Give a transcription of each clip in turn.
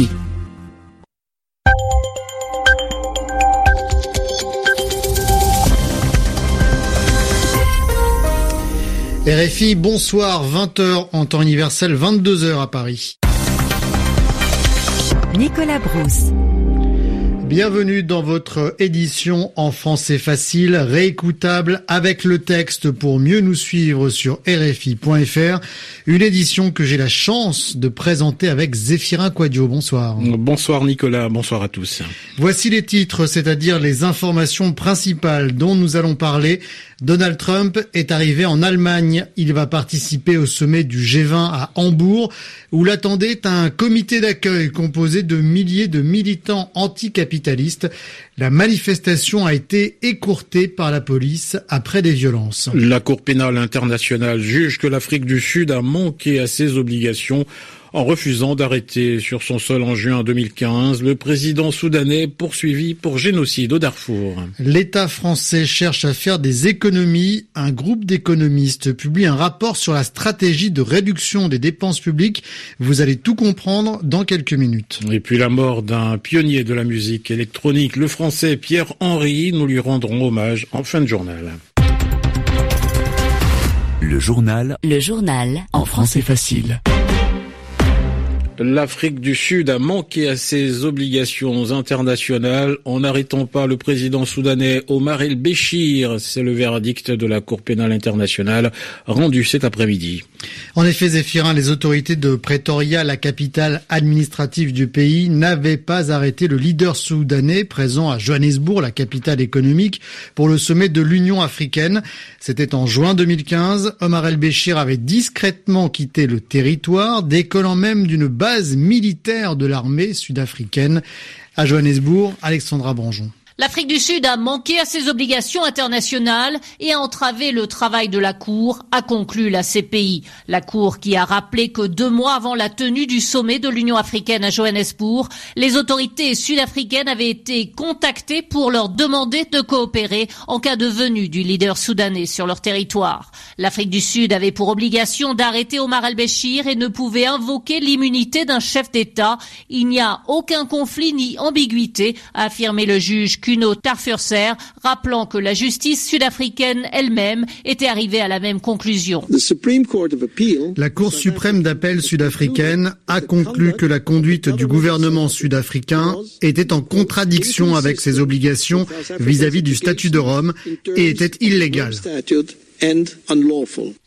RFI. RFI, bonsoir, 20h en temps universel, 22h à Paris. Nicolas Brousse. Bienvenue dans votre édition en français facile, réécoutable avec le texte pour mieux nous suivre sur RFI.fr. Une édition que j'ai la chance de présenter avec Zéphirin Quadio. Bonsoir. Bonsoir Nicolas, bonsoir à tous. Voici les titres, c'est-à-dire les informations principales dont nous allons parler. Donald Trump est arrivé en Allemagne. Il va participer au sommet du G20 à Hambourg, où l'attendait un comité d'accueil composé de milliers de militants anticapitalistes. La manifestation a été écourtée par la police après des violences. La Cour pénale internationale juge que l'Afrique du Sud a manqué à ses obligations en refusant d'arrêter sur son sol en juin 2015 le président soudanais poursuivi pour génocide au Darfour. L'État français cherche à faire des économies. Un groupe d'économistes publie un rapport sur la stratégie de réduction des dépenses publiques. Vous allez tout comprendre dans quelques minutes. Et puis la mort d'un pionnier de la musique électronique, le français Pierre Henry, nous lui rendrons hommage en fin de journal. Le journal. Le journal. En français facile. L'Afrique du Sud a manqué à ses obligations internationales en n'arrêtant pas le président soudanais Omar el-Béchir. C'est le verdict de la Cour pénale internationale rendu cet après-midi. En effet, Zéphirin, les autorités de Pretoria, la capitale administrative du pays, n'avaient pas arrêté le leader soudanais présent à Johannesburg, la capitale économique, pour le sommet de l'Union africaine. C'était en juin 2015. Omar el-Béchir avait discrètement quitté le territoire, décollant même d'une base militaire de l'armée sud-africaine. À Johannesburg, Alexandra Branjon. L'Afrique du Sud a manqué à ses obligations internationales et a entravé le travail de la Cour, a conclu la CPI. La Cour qui a rappelé que deux mois avant la tenue du sommet de l'Union africaine à Johannesburg, les autorités sud-africaines avaient été contactées pour leur demander de coopérer en cas de venue du leader soudanais sur leur territoire. L'Afrique du Sud avait pour obligation d'arrêter Omar el-Béchir et ne pouvait invoquer l'immunité d'un chef d'État. Il n'y a aucun conflit ni ambiguïté, a affirmé le juge Kuno Tarfurser, rappelant que la justice sud-africaine elle-même était arrivée à la même conclusion. La Cour suprême d'appel sud-africaine a conclu que la conduite du gouvernement sud-africain était en contradiction avec ses obligations vis-à-vis du statut de Rome et était illégale.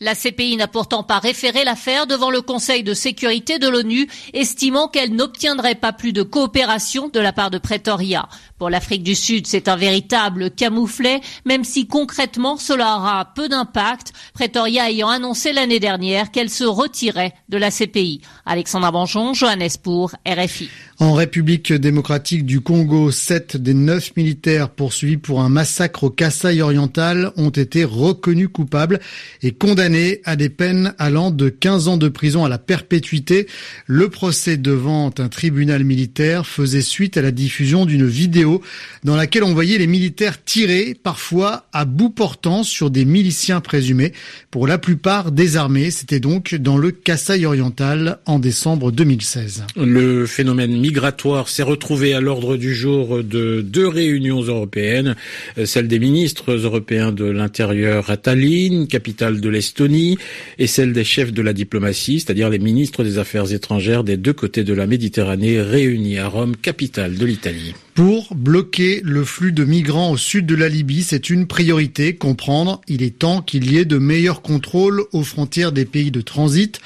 La CPI n'a pourtant pas référé l'affaire devant le Conseil de sécurité de l'ONU, estimant qu'elle n'obtiendrait pas plus de coopération de la part de Pretoria. Pour l'Afrique du Sud, c'est un véritable camouflet, même si concrètement cela aura peu d'impact, Pretoria ayant annoncé l'année dernière qu'elle se retirait de la CPI. Alexandra Banjon, Johannesburg, RFI. En République démocratique du Congo, sept des neuf militaires poursuivis pour un massacre au Kasaï oriental ont été reconnus coupables et condamnés à des peines allant de 15 ans de prison à la perpétuité. Le procès devant un tribunal militaire faisait suite à la diffusion d'une vidéo dans laquelle on voyait les militaires tirer, parfois à bout portant, sur des miliciens présumés, pour la plupart désarmés. C'était donc dans le Kasaï oriental en décembre 2016. Le phénomène migratoire s'est retrouvé à l'ordre du jour de deux réunions européennes, celle des ministres européens de l'Intérieur à Tallinn, capitale de l'Estonie, et celle des chefs de la diplomatie, c'est-à-dire les ministres des Affaires étrangères des deux côtés de la Méditerranée, réunis à Rome, capitale de l'Italie. Pour bloquer le flux de migrants au sud de la Libye, c'est une priorité. Comprendre, il est temps qu'il y ait de meilleurs contrôles aux frontières des pays de transit.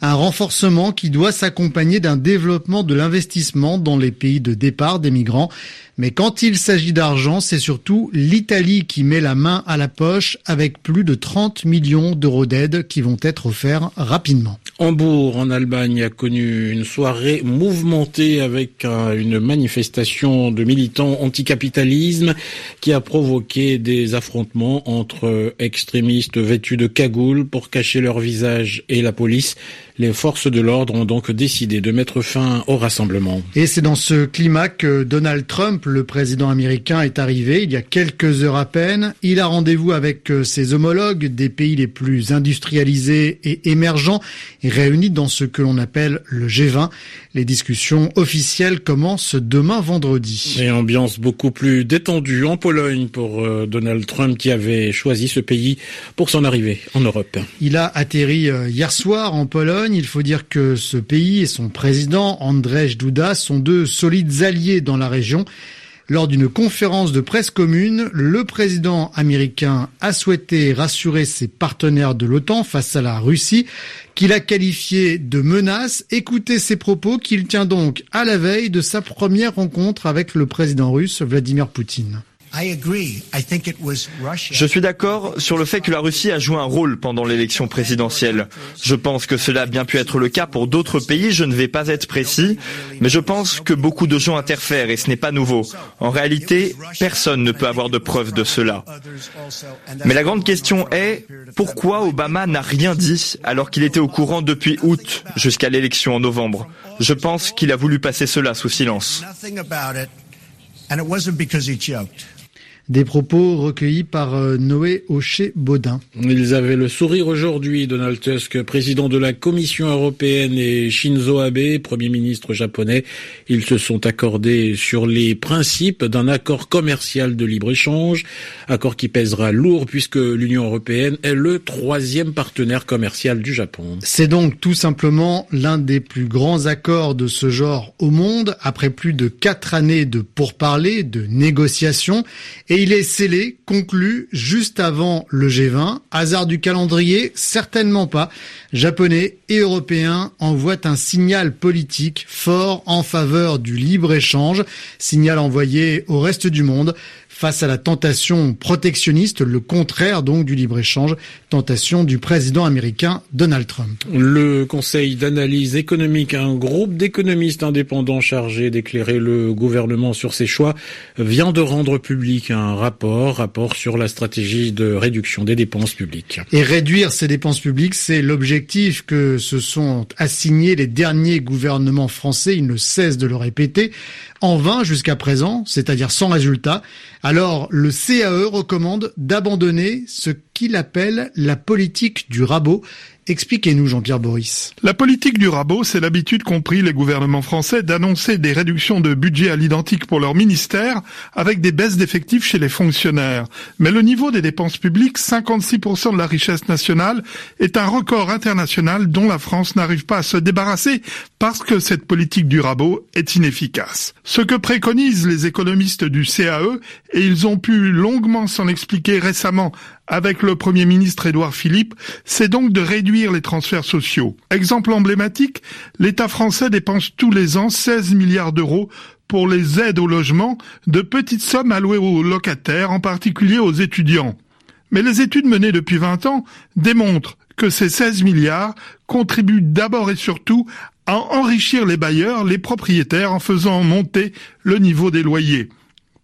Un renforcement qui doit s'accompagner d'un développement de l'investissement dans les pays de départ des migrants. Mais quand il s'agit d'argent, c'est surtout l'Italie qui met la main à la poche avec plus de 30 millions d'euros d'aide qui vont être offerts rapidement. Hambourg, en Allemagne, a connu une soirée mouvementée avec une manifestation de militants anticapitalisme qui a provoqué des affrontements entre extrémistes vêtus de cagoules pour cacher leur visage et la police. Les forces de l'ordre ont donc décidé de mettre fin au rassemblement. Et c'est dans ce climat que Donald Trump, le président américain, est arrivé il y a quelques heures à peine. Il a rendez-vous avec euh, ses homologues des pays les plus industrialisés et émergents et réunis dans ce que l'on appelle le G20. Les discussions officielles commencent demain vendredi. Et ambiance beaucoup plus détendue en Pologne pour euh, Donald Trump qui avait choisi ce pays pour son arrivée en Europe. Il a atterri euh, hier soir en Pologne il faut dire que ce pays et son président, Andrzej Duda, sont deux solides alliés dans la région. Lors d'une conférence de presse commune, le président américain a souhaité rassurer ses partenaires de l'OTAN face à la Russie, qu'il a qualifié de menace. Écoutez ses propos qu'il tient donc à la veille de sa première rencontre avec le président russe Vladimir Poutine. Je suis d'accord sur le fait que la Russie a joué un rôle pendant l'élection présidentielle. Je pense que cela a bien pu être le cas pour d'autres pays, je ne vais pas être précis, mais je pense que beaucoup de gens interfèrent et ce n'est pas nouveau. En réalité, personne ne peut avoir de preuves de cela. Mais la grande question est, pourquoi Obama n'a rien dit alors qu'il était au courant depuis août jusqu'à l'élection en novembre? Je pense qu'il a voulu passer cela sous silence. Des propos recueillis par euh, Noé Hocher-Baudin. Ils avaient le sourire aujourd'hui, Donald Tusk, président de la Commission européenne, et Shinzo Abe, premier ministre japonais. Ils se sont accordés sur les principes d'un accord commercial de libre-échange, accord qui pèsera lourd puisque l'Union européenne est le troisième partenaire commercial du Japon. C'est donc tout simplement l'un des plus grands accords de ce genre au monde, après plus de quatre années de pourparlers, de négociations, et il est scellé, conclu, juste avant le G20. Hasard du calendrier Certainement pas. Japonais et Européens envoient un signal politique fort en faveur du libre-échange, signal envoyé au reste du monde face à la tentation protectionniste, le contraire donc du libre-échange, tentation du président américain Donald Trump. Le Conseil d'analyse économique, un groupe d'économistes indépendants chargés d'éclairer le gouvernement sur ses choix, vient de rendre public un rapport, rapport sur la stratégie de réduction des dépenses publiques. Et réduire ces dépenses publiques, c'est l'objectif que se sont assignés les derniers gouvernements français, ils ne cessent de le répéter en vain jusqu'à présent, c'est-à-dire sans résultat. Alors le CAE recommande d'abandonner ce qu'il appelle la politique du rabot, Expliquez-nous, Jean-Pierre Boris. La politique du rabot, c'est l'habitude qu'ont pris les gouvernements français d'annoncer des réductions de budget à l'identique pour leur ministère avec des baisses d'effectifs chez les fonctionnaires. Mais le niveau des dépenses publiques, 56% de la richesse nationale, est un record international dont la France n'arrive pas à se débarrasser parce que cette politique du rabot est inefficace. Ce que préconisent les économistes du CAE, et ils ont pu longuement s'en expliquer récemment avec le Premier ministre Édouard Philippe, c'est donc de réduire les transferts sociaux. Exemple emblématique, l'État français dépense tous les ans 16 milliards d'euros pour les aides au logement, de petites sommes allouées aux locataires, en particulier aux étudiants. Mais les études menées depuis 20 ans démontrent que ces 16 milliards contribuent d'abord et surtout à enrichir les bailleurs, les propriétaires, en faisant monter le niveau des loyers.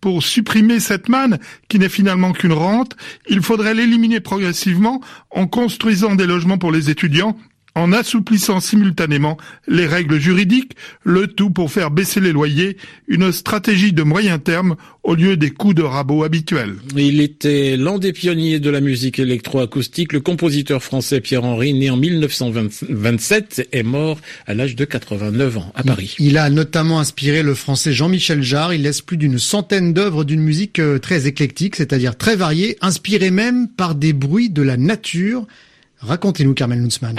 Pour supprimer cette manne, qui n'est finalement qu'une rente, il faudrait l'éliminer progressivement en construisant des logements pour les étudiants en assouplissant simultanément les règles juridiques, le tout pour faire baisser les loyers, une stratégie de moyen terme au lieu des coups de rabot habituels. Il était l'un des pionniers de la musique électroacoustique, le compositeur français Pierre-Henry, né en 1927, est mort à l'âge de 89 ans à Paris. Il a notamment inspiré le français Jean-Michel Jarre, il laisse plus d'une centaine d'œuvres d'une musique euh, très éclectique, c'est-à-dire très variée, inspirée même par des bruits de la nature. Racontez-nous Carmel Nutzmann.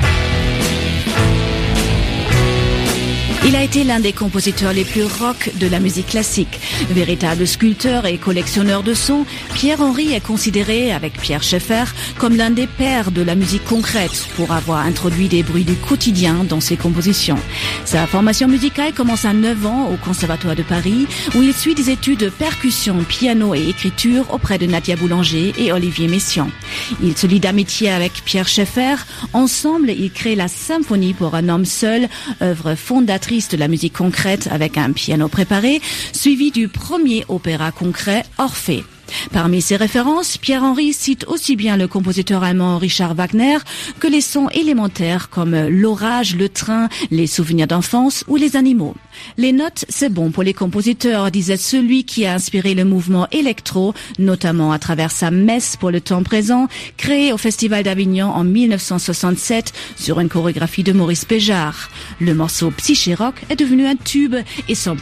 Été l'un des compositeurs les plus rock de la musique classique. Véritable sculpteur et collectionneur de sons, Pierre-Henry est considéré, avec Pierre Schaeffer, comme l'un des pères de la musique concrète pour avoir introduit des bruits du quotidien dans ses compositions. Sa formation musicale commence à 9 ans au Conservatoire de Paris, où il suit des études de percussion, piano et écriture auprès de Nadia Boulanger et Olivier Messiaen. Il se lie d'amitié avec Pierre Schaeffer. Ensemble, ils créent la Symphonie pour un homme seul, œuvre fondatrice de la musique concrète avec un piano préparé, suivi du premier opéra concret Orphée. Parmi ses références, Pierre-Henri cite aussi bien le compositeur allemand Richard Wagner que les sons élémentaires comme l'orage, le train, les souvenirs d'enfance ou les animaux. Les notes, c'est bon pour les compositeurs, disait celui qui a inspiré le mouvement électro, notamment à travers sa messe pour le temps présent, créée au Festival d'Avignon en 1967 sur une chorégraphie de Maurice Péjard. Le morceau Psyché Rock est devenu un tube et sans plus